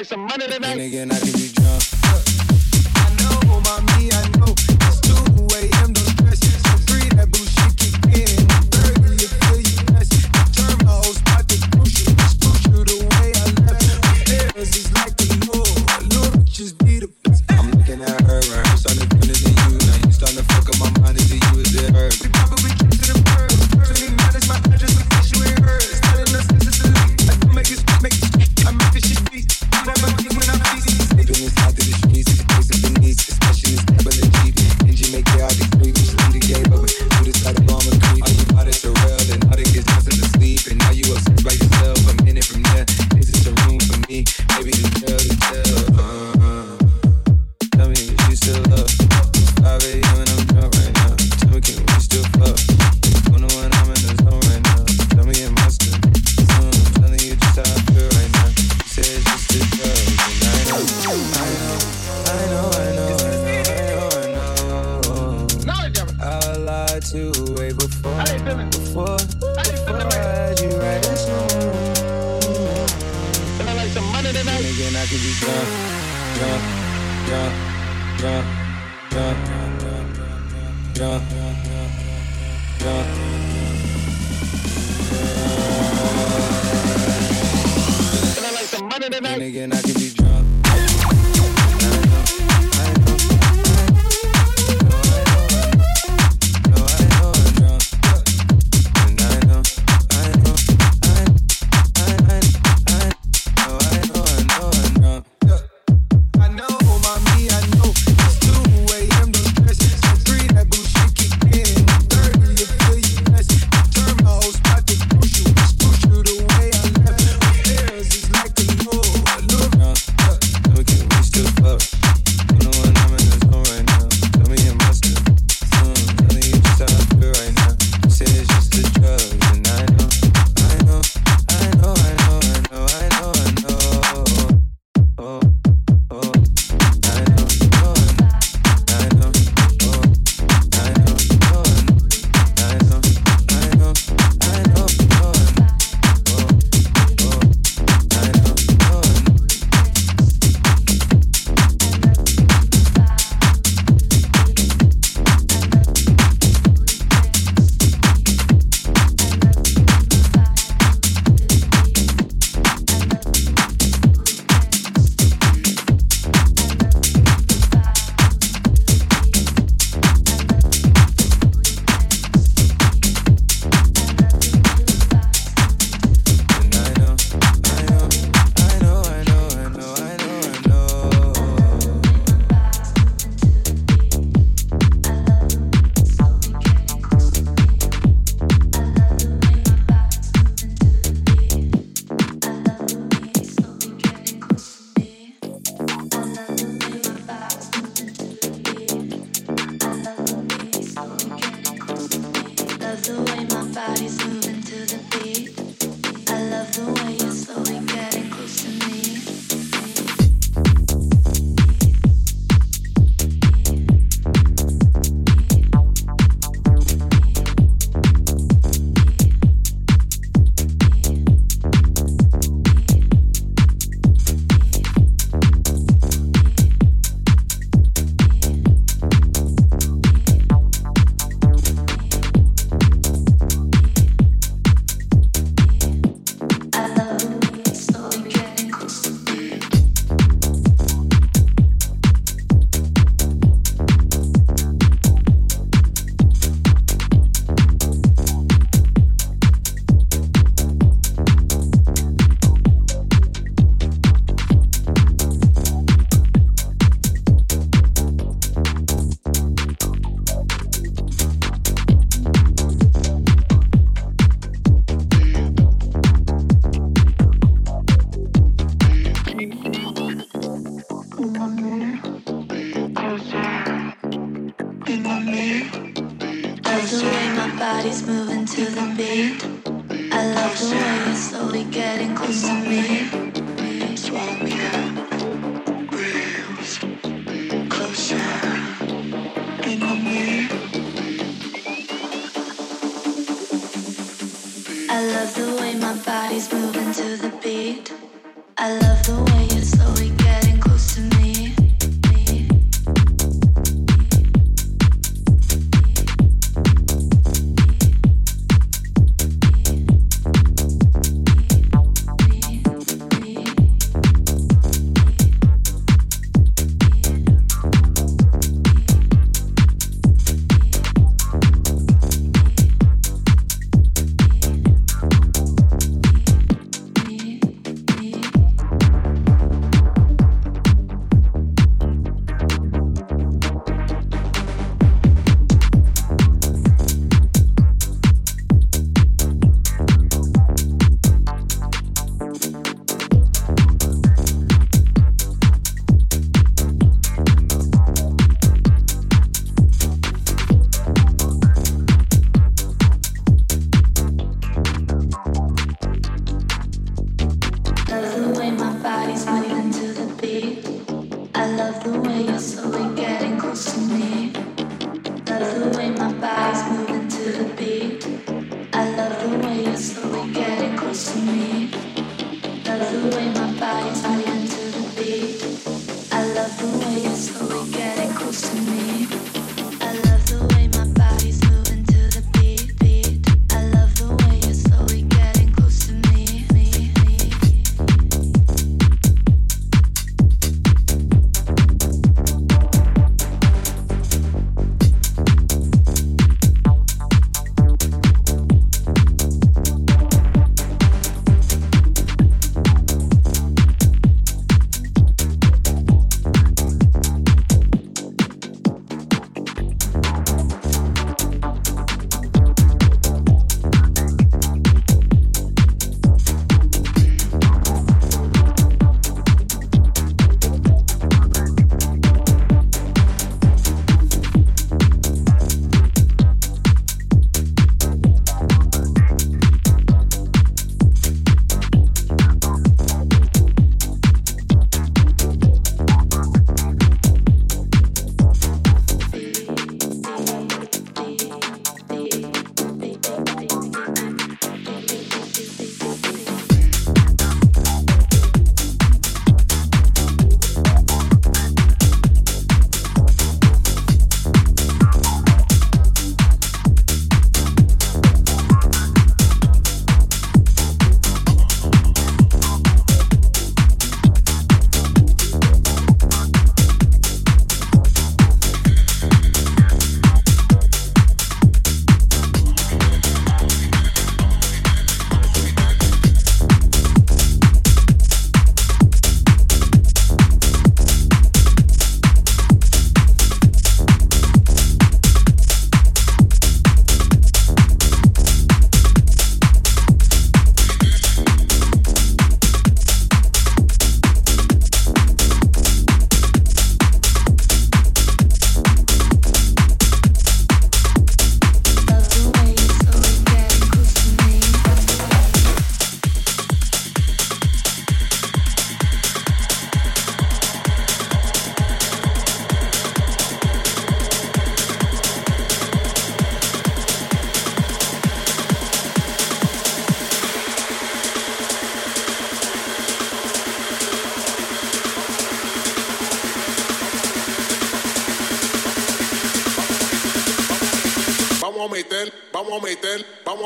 like some money tonight. Nigga, I can be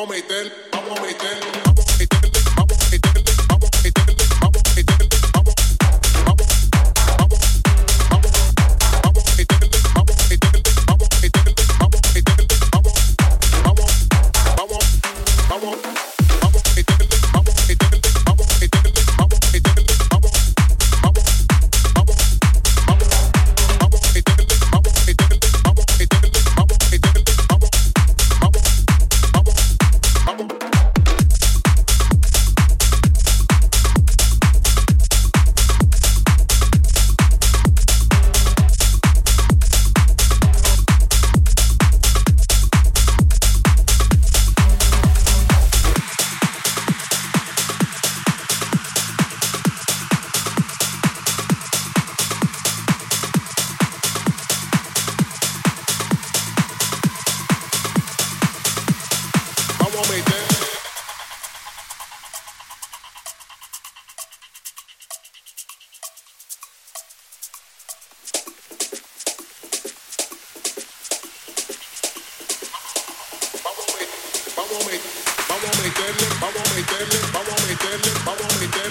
Metel. vamos a meterle, vamos a meterle, vamos a meterle, vamos a meterle.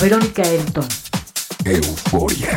Verónica Elton. Euforia.